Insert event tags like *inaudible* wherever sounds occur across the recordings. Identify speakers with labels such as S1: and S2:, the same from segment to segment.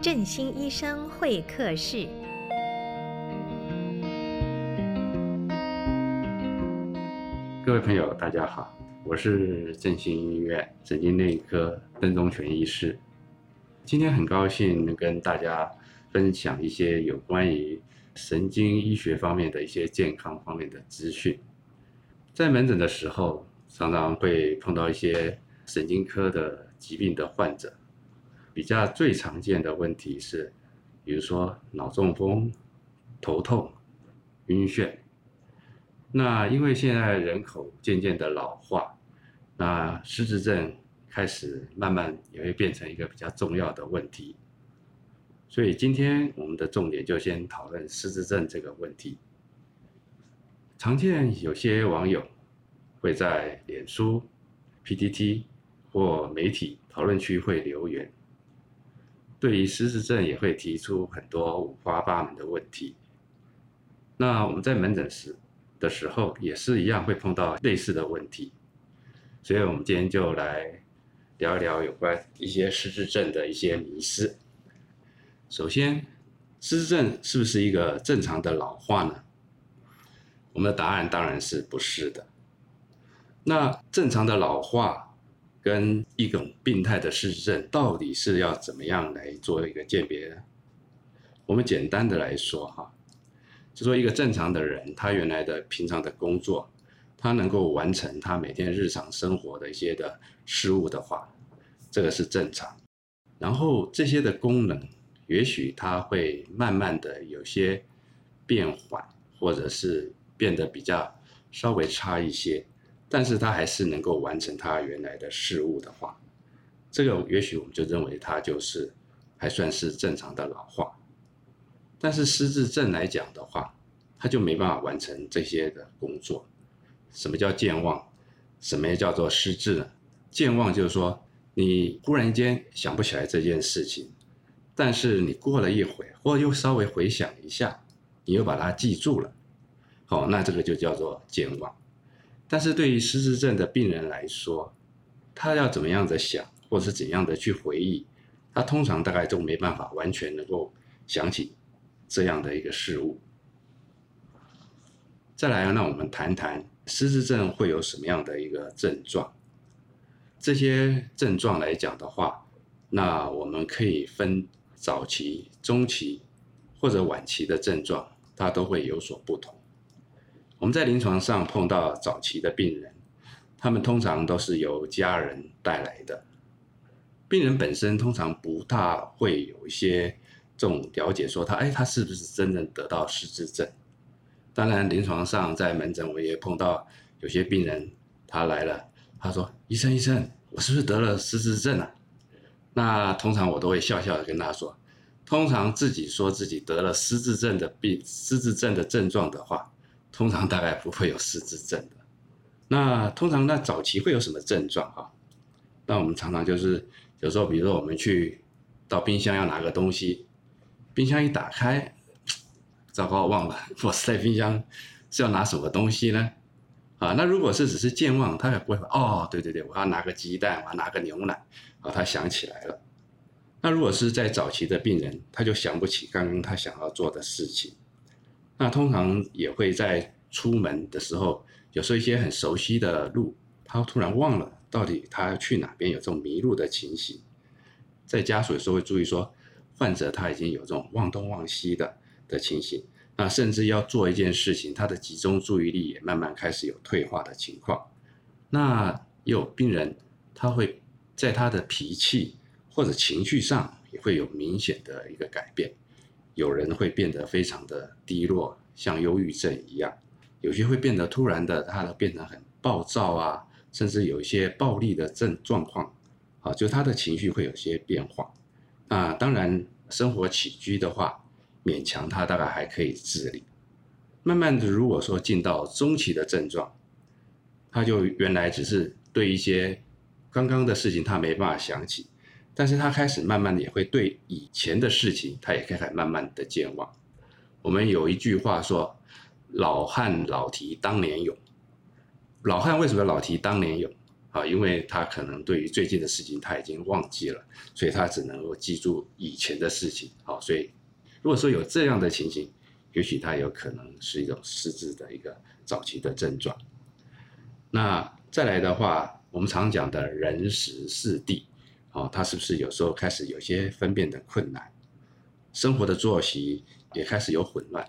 S1: 振兴医生会客室。
S2: 各位朋友，大家好，我是振兴医院神经内科邓宗全医师。今天很高兴能跟大家分享一些有关于神经医学方面的一些健康方面的资讯。在门诊的时候，常常会碰到一些神经科的疾病的患者。比较最常见的问题是，比如说脑中风、头痛、晕眩。那因为现在人口渐渐的老化，那失智症开始慢慢也会变成一个比较重要的问题。所以今天我们的重点就先讨论失智症这个问题。常见有些网友会在脸书、PTT 或媒体讨论区会留言。对于失智症也会提出很多五花八门的问题。那我们在门诊时的时候也是一样会碰到类似的问题，所以我们今天就来聊一聊有关一些失智症的一些迷思。首先，失智症是不是一个正常的老化呢？我们的答案当然是不是的。那正常的老化，跟一种病态的失智症到底是要怎么样来做一个鉴别呢？我们简单的来说哈，就说一个正常的人，他原来的平常的工作，他能够完成他每天日常生活的一些的事物的话，这个是正常。然后这些的功能，也许他会慢慢的有些变缓，或者是变得比较稍微差一些。但是他还是能够完成他原来的事物的话，这个也许我们就认为他就是还算是正常的老化。但是失智症来讲的话，他就没办法完成这些的工作。什么叫健忘？什么叫做失智呢？健忘就是说你忽然间想不起来这件事情，但是你过了一会，或又稍微回想一下，你又把它记住了。好，那这个就叫做健忘。但是对于失智症的病人来说，他要怎么样的想，或是怎样的去回忆，他通常大概都没办法完全能够想起这样的一个事物。再来，那我们谈谈失智症会有什么样的一个症状。这些症状来讲的话，那我们可以分早期、中期或者晚期的症状，它都会有所不同。我们在临床上碰到早期的病人，他们通常都是由家人带来的。病人本身通常不大会有一些这种了解，说他哎，他是不是真正得到失智症？当然，临床上在门诊我也碰到有些病人，他来了，他说：“医生，医生，我是不是得了失智症啊？”那通常我都会笑笑的跟他说，通常自己说自己得了失智症的病，失智症的症状的话。通常大概不会有失智症的，那通常那早期会有什么症状哈？那我们常常就是有时候，比如说我们去到冰箱要拿个东西，冰箱一打开，糟糕，忘了 *laughs* 我是在冰箱是要拿什么东西呢？啊，那如果是只是健忘，他也不会哦，对对对，我要拿个鸡蛋，我要拿个牛奶，啊，他想起来了。那如果是在早期的病人，他就想不起刚刚他想要做的事情。那通常也会在出门的时候，有时候一些很熟悉的路，他突然忘了到底他要去哪边，有这种迷路的情形。在家属有时候会注意说，患者他已经有这种忘东忘西的的情形，那甚至要做一件事情，他的集中注意力也慢慢开始有退化的情况。那也有病人，他会在他的脾气或者情绪上也会有明显的一个改变。有人会变得非常的低落，像忧郁症一样；有些会变得突然的，他变得很暴躁啊，甚至有一些暴力的症状况，啊，就他的情绪会有些变化。那当然，生活起居的话，勉强他大概还可以自理。慢慢的，如果说进到中期的症状，他就原来只是对一些刚刚的事情他没办法想起。但是他开始慢慢的也会对以前的事情，他也开始慢慢的健忘。我们有一句话说：“老汉老提当年勇。”老汉为什么老提当年勇？啊，因为他可能对于最近的事情他已经忘记了，所以他只能够记住以前的事情。好，所以如果说有这样的情形，也许他有可能是一种失智的一个早期的症状。那再来的话，我们常讲的人时事地，哦，他是不是有时候开始有些分辨的困难，生活的作息也开始有混乱，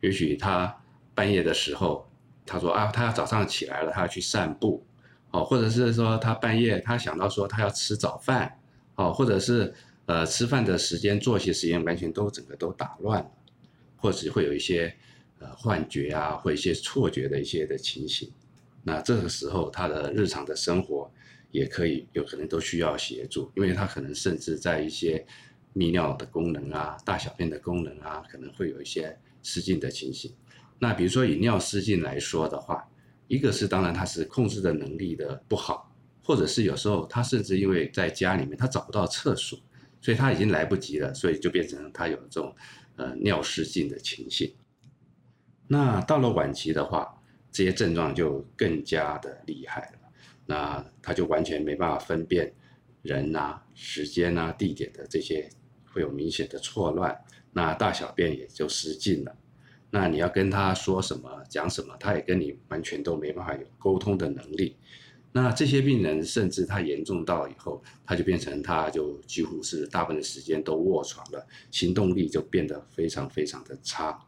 S2: 也许他半夜的时候，他说啊，他要早上起来了，他要去散步，哦，或者是说他半夜他想到说他要吃早饭，哦，或者是呃吃饭的时间、作息时间完全都整个都打乱了，或者会有一些呃幻觉啊，或一些错觉的一些的情形。那这个时候，他的日常的生活也可以有可能都需要协助，因为他可能甚至在一些泌尿的功能啊、大小便的功能啊，可能会有一些失禁的情形。那比如说以尿失禁来说的话，一个是当然他是控制的能力的不好，或者是有时候他甚至因为在家里面他找不到厕所，所以他已经来不及了，所以就变成他有这种呃尿失禁的情形。那到了晚期的话，这些症状就更加的厉害了，那他就完全没办法分辨人啊、时间啊、地点的这些会有明显的错乱，那大小便也就失禁了。那你要跟他说什么、讲什么，他也跟你完全都没办法有沟通的能力。那这些病人甚至他严重到以后，他就变成他就几乎是大部分的时间都卧床了，行动力就变得非常非常的差。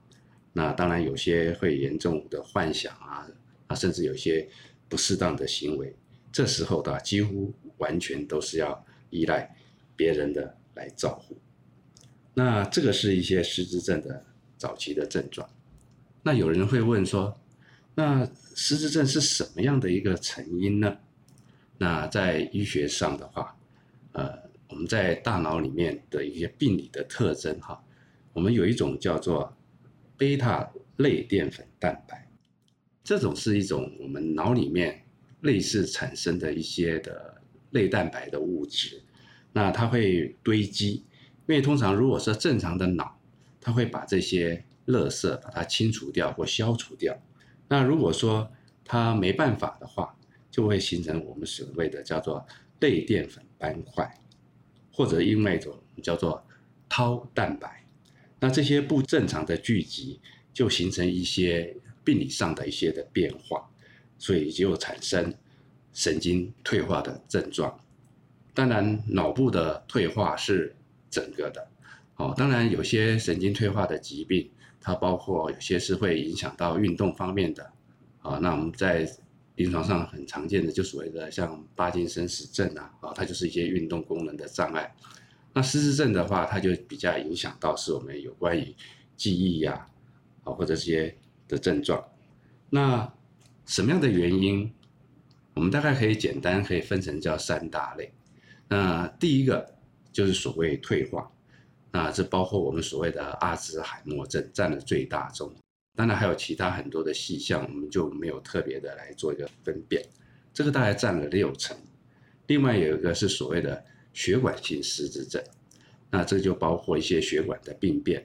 S2: 那当然有些会严重的幻想啊，啊，甚至有些不适当的行为，这时候的几乎完全都是要依赖别人的来照顾。那这个是一些失智症的早期的症状。那有人会问说，那失智症是什么样的一个成因呢？那在医学上的话，呃，我们在大脑里面的一些病理的特征哈，我们有一种叫做贝塔类淀粉蛋白，这种是一种我们脑里面类似产生的一些的类蛋白的物质，那它会堆积，因为通常如果是正常的脑，它会把这些垃圾把它清除掉或消除掉，那如果说它没办法的话，就会形成我们所谓的叫做类淀粉斑块，或者另外一种叫做 Tau 蛋白。那这些不正常的聚集，就形成一些病理上的一些的变化，所以就产生神经退化的症状。当然，脑部的退化是整个的，哦，当然有些神经退化的疾病，它包括有些是会影响到运动方面的，啊，那我们在临床上很常见的就所谓的像帕金森氏症啊，啊，它就是一些运动功能的障碍。那失智症的话，它就比较影响到是我们有关于记忆呀，啊或者这些的症状。那什么样的原因？我们大概可以简单可以分成叫三大类。那第一个就是所谓退化，那这包括我们所谓的阿兹海默症占了最大宗。当然还有其他很多的细项，我们就没有特别的来做一个分辨。这个大概占了六成。另外有一个是所谓的。血管性失智症，那这就包括一些血管的病变，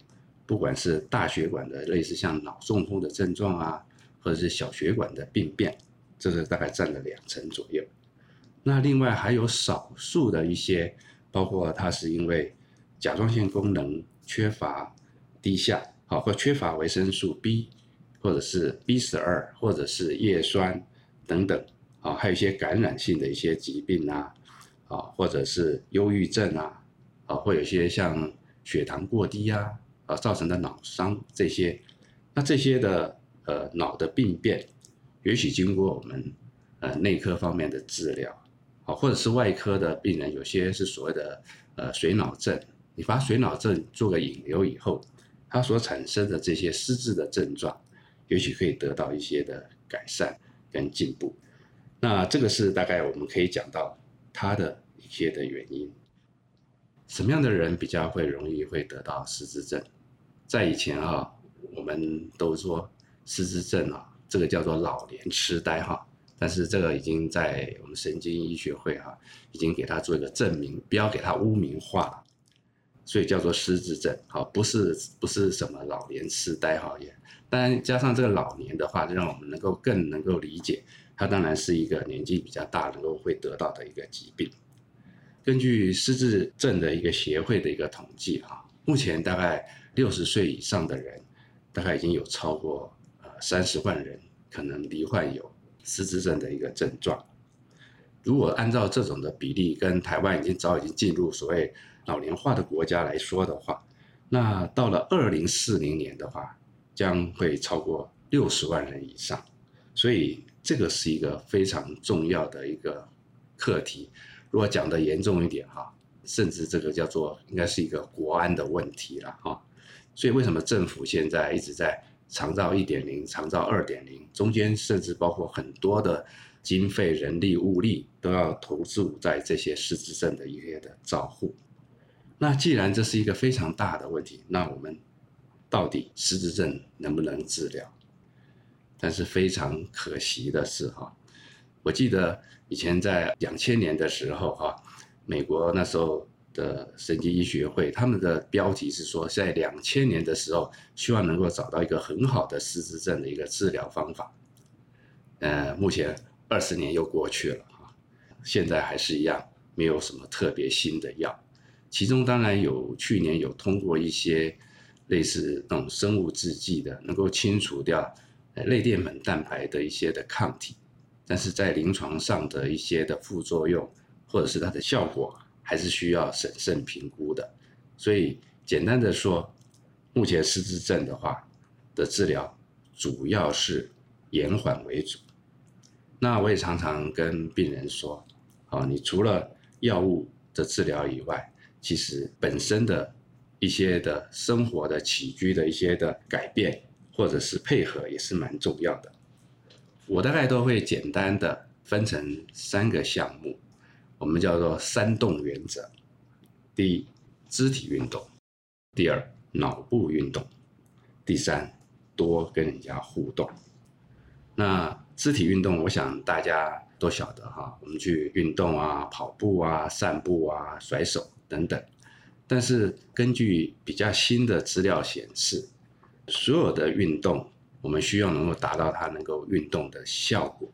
S2: 不管是大血管的类似像脑中风的症状啊，或者是小血管的病变，这个大概占了两成左右。那另外还有少数的一些，包括它是因为甲状腺功能缺乏低下，好或缺乏维生素 B，或者是 B 十二，或者是叶酸等等，啊，还有一些感染性的一些疾病啊。啊，或者是忧郁症啊，啊，或有些像血糖过低啊，啊造成的脑伤这些，那这些的呃脑的病变，也许经过我们呃内科方面的治疗，啊，或者是外科的病人，有些是所谓的呃水脑症，你把水脑症做个引流以后，它所产生的这些失智的症状，也许可以得到一些的改善跟进步。那这个是大概我们可以讲到。他的一些的原因，什么样的人比较会容易会得到失智症？在以前啊，我们都说失智症啊，这个叫做老年痴呆哈，但是这个已经在我们神经医学会哈，已经给他做一个证明，不要给他污名化，所以叫做失智症，好，不是不是什么老年痴呆哈也，当然加上这个老年的话，就让我们能够更能够理解它当然是一个年纪比较大能够会得到的一个疾病。根据失智症的一个协会的一个统计啊，目前大概六十岁以上的人，大概已经有超过三十万人可能罹患有失智症的一个症状。如果按照这种的比例，跟台湾已经早已经进入所谓老年化的国家来说的话，那到了二零四零年的话，将会超过六十万人以上。所以这个是一个非常重要的一个课题。如果讲的严重一点哈，甚至这个叫做应该是一个国安的问题了哈。所以为什么政府现在一直在长照一点零、长照二点零，中间甚至包括很多的。经费、人力、物力都要投注在这些失智症的一些的照护。那既然这是一个非常大的问题，那我们到底失智症能不能治疗？但是非常可惜的是，哈，我记得以前在两千年的时候，哈，美国那时候的神经医学会，他们的标题是说，在两千年的时候，希望能够找到一个很好的失智症的一个治疗方法。呃，目前。二十年又过去了啊，现在还是一样，没有什么特别新的药。其中当然有去年有通过一些类似那种生物制剂的，能够清除掉类淀粉蛋白的一些的抗体，但是在临床上的一些的副作用或者是它的效果，还是需要审慎评估的。所以简单的说，目前失智症的话的治疗主要是延缓为主。那我也常常跟病人说，啊，你除了药物的治疗以外，其实本身的一些的生活的起居的一些的改变，或者是配合也是蛮重要的。我大概都会简单的分成三个项目，我们叫做三动原则：第一，肢体运动；第二，脑部运动；第三，多跟人家互动。那肢体运动，我想大家都晓得哈，我们去运动啊，跑步啊，散步啊，甩手等等。但是根据比较新的资料显示，所有的运动，我们需要能够达到它能够运动的效果。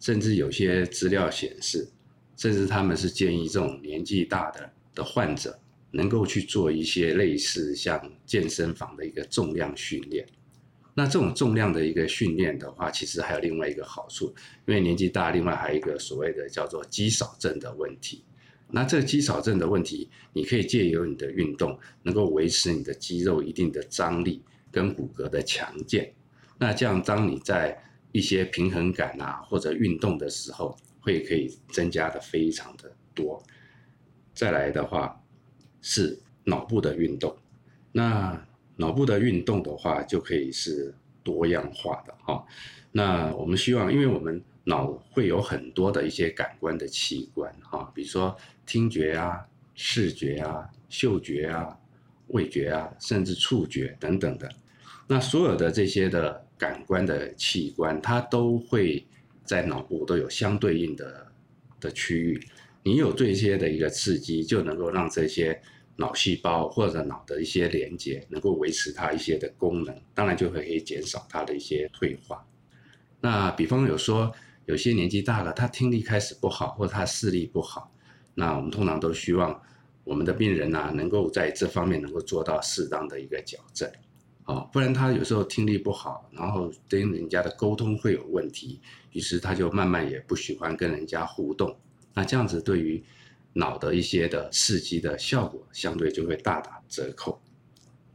S2: 甚至有些资料显示，甚至他们是建议这种年纪大的的患者，能够去做一些类似像健身房的一个重量训练。那这种重量的一个训练的话，其实还有另外一个好处，因为年纪大，另外还有一个所谓的叫做肌少症的问题。那这个肌少症的问题，你可以借由你的运动，能够维持你的肌肉一定的张力跟骨骼的强健。那这样，当你在一些平衡感啊或者运动的时候，会可以增加的非常的多。再来的话是脑部的运动，那。脑部的运动的话，就可以是多样化的哈。那我们希望，因为我们脑会有很多的一些感官的器官哈，比如说听觉啊、视觉啊、嗅觉啊、味觉啊，甚至触觉等等的。那所有的这些的感官的器官，它都会在脑部都有相对应的的区域。你有这些的一个刺激，就能够让这些。脑细胞或者脑的一些连接，能够维持它一些的功能，当然就会可以减少它的一些退化。那比方有说，有些年纪大了，他听力开始不好，或者他视力不好，那我们通常都希望我们的病人啊，能够在这方面能够做到适当的一个矫正，哦，不然他有时候听力不好，然后跟人家的沟通会有问题，于是他就慢慢也不喜欢跟人家互动。那这样子对于脑的一些的刺激的效果，相对就会大打折扣，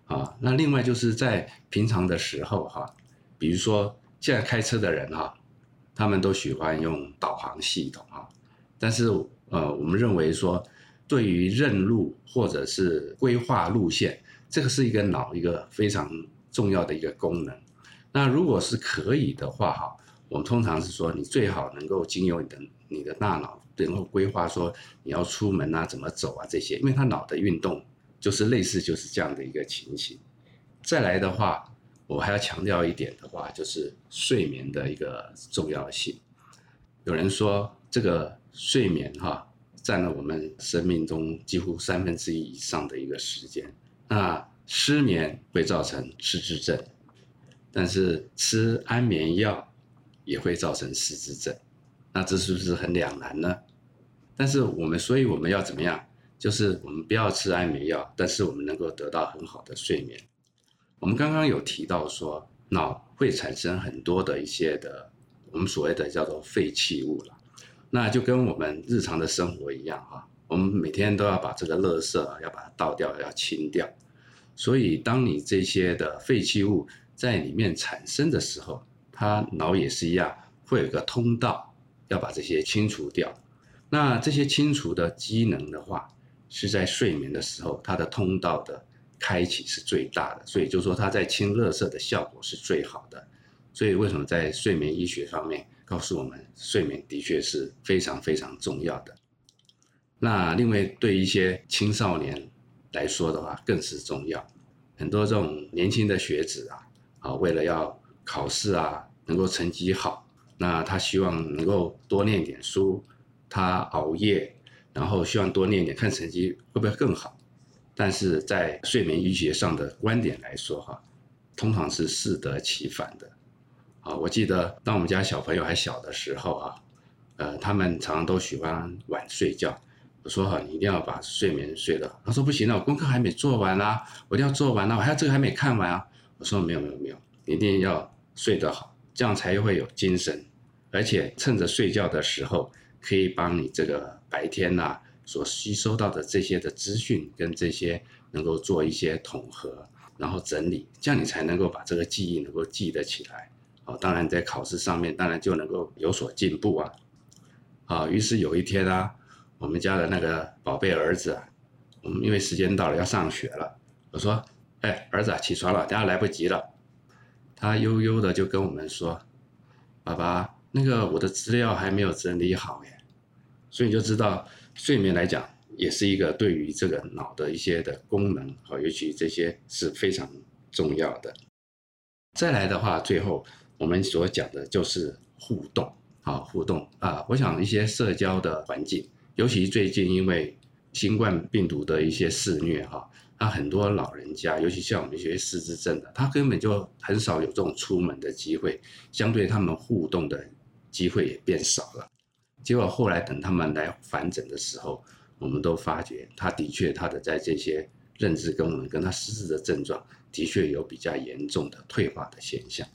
S2: 啊，那另外就是在平常的时候哈，比如说现在开车的人哈，他们都喜欢用导航系统哈，但是呃，我们认为说，对于认路或者是规划路线，这个是一个脑一个非常重要的一个功能。那如果是可以的话哈，我们通常是说，你最好能够经由你的你的大脑。然后规划说你要出门啊，怎么走啊这些，因为他脑的运动就是类似就是这样的一个情形。再来的话，我还要强调一点的话，就是睡眠的一个重要性。有人说这个睡眠哈占了我们生命中几乎三分之一以上的一个时间。那失眠会造成失智症，但是吃安眠药也会造成失智症。那这是不是很两难呢？但是我们，所以我们要怎么样？就是我们不要吃安眠药，但是我们能够得到很好的睡眠。我们刚刚有提到说，脑会产生很多的一些的，我们所谓的叫做废弃物了。那就跟我们日常的生活一样哈，我们每天都要把这个垃圾啊，要把它倒掉，要清掉。所以，当你这些的废弃物在里面产生的时候，它脑也是一样，会有个通道，要把这些清除掉。那这些清除的机能的话，是在睡眠的时候，它的通道的开启是最大的，所以就说它在清垃圾的效果是最好的。所以为什么在睡眠医学方面告诉我们，睡眠的确是非常非常重要的。那另外对一些青少年来说的话，更是重要。很多这种年轻的学子啊，啊，为了要考试啊，能够成绩好，那他希望能够多念点书。他熬夜，然后希望多念点，看成绩会不会更好？但是在睡眠医学上的观点来说，哈，通常是适得其反的。啊，我记得当我们家小朋友还小的时候啊，呃，他们常常都喜欢晚睡觉。我说好，你一定要把睡眠睡得好。他说不行了，我功课还没做完啊，我一定要做完啊，我还有这个还没看完啊。我说没有没有没有，你一定要睡得好，这样才会有精神，而且趁着睡觉的时候。可以帮你这个白天呐、啊、所吸收到的这些的资讯跟这些能够做一些统合，然后整理，这样你才能够把这个记忆能够记得起来。哦，当然在考试上面当然就能够有所进步啊。啊，于是有一天啊，我们家的那个宝贝儿子啊，我们因为时间到了要上学了，我说，哎，儿子，起床了，等下来不及了。他悠悠的就跟我们说，爸爸。那个我的资料还没有整理好耶，所以你就知道睡眠来讲也是一个对于这个脑的一些的功能啊，尤其这些是非常重要的。再来的话，最后我们所讲的就是互动啊，互动啊，我想一些社交的环境，尤其最近因为新冠病毒的一些肆虐哈。那很多老人家，尤其像我们一些失智症的，他根本就很少有这种出门的机会，相对他们互动的机会也变少了。结果后来等他们来返诊的时候，我们都发觉，他的确他的在这些认知功能跟他失智的症状，的确有比较严重的退化的现象。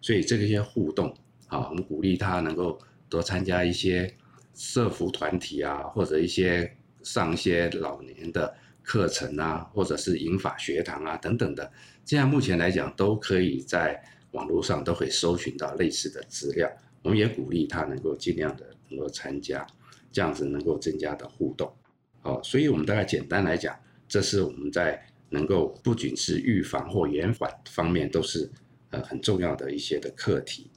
S2: 所以这个些互动啊，我们鼓励他能够多参加一些社福团体啊，或者一些上一些老年的。课程啊，或者是银法学堂啊等等的，这样目前来讲都可以在网络上都可以搜寻到类似的资料。我们也鼓励他能够尽量的能够参加，这样子能够增加的互动。好，所以我们大概简单来讲，这是我们在能够不仅是预防或延缓方面都是呃很重要的一些的课题。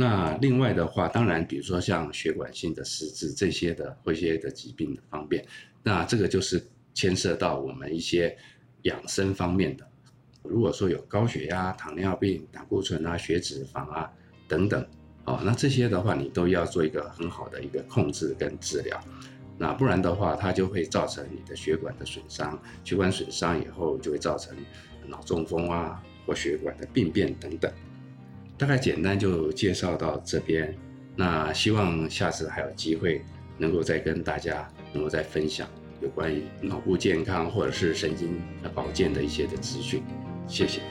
S2: 那另外的话，当然比如说像血管性的失智这些的或一些的疾病的方面，那这个就是。牵涉到我们一些养生方面的，如果说有高血压、糖尿病、胆固醇啊、血脂肪啊等等，哦，那这些的话你都要做一个很好的一个控制跟治疗，那不然的话，它就会造成你的血管的损伤，血管损伤以后就会造成脑中风啊或血管的病变等等。大概简单就介绍到这边，那希望下次还有机会能够再跟大家能够再分享。有关于脑部健康或者是神经保健的一些的资讯，谢谢。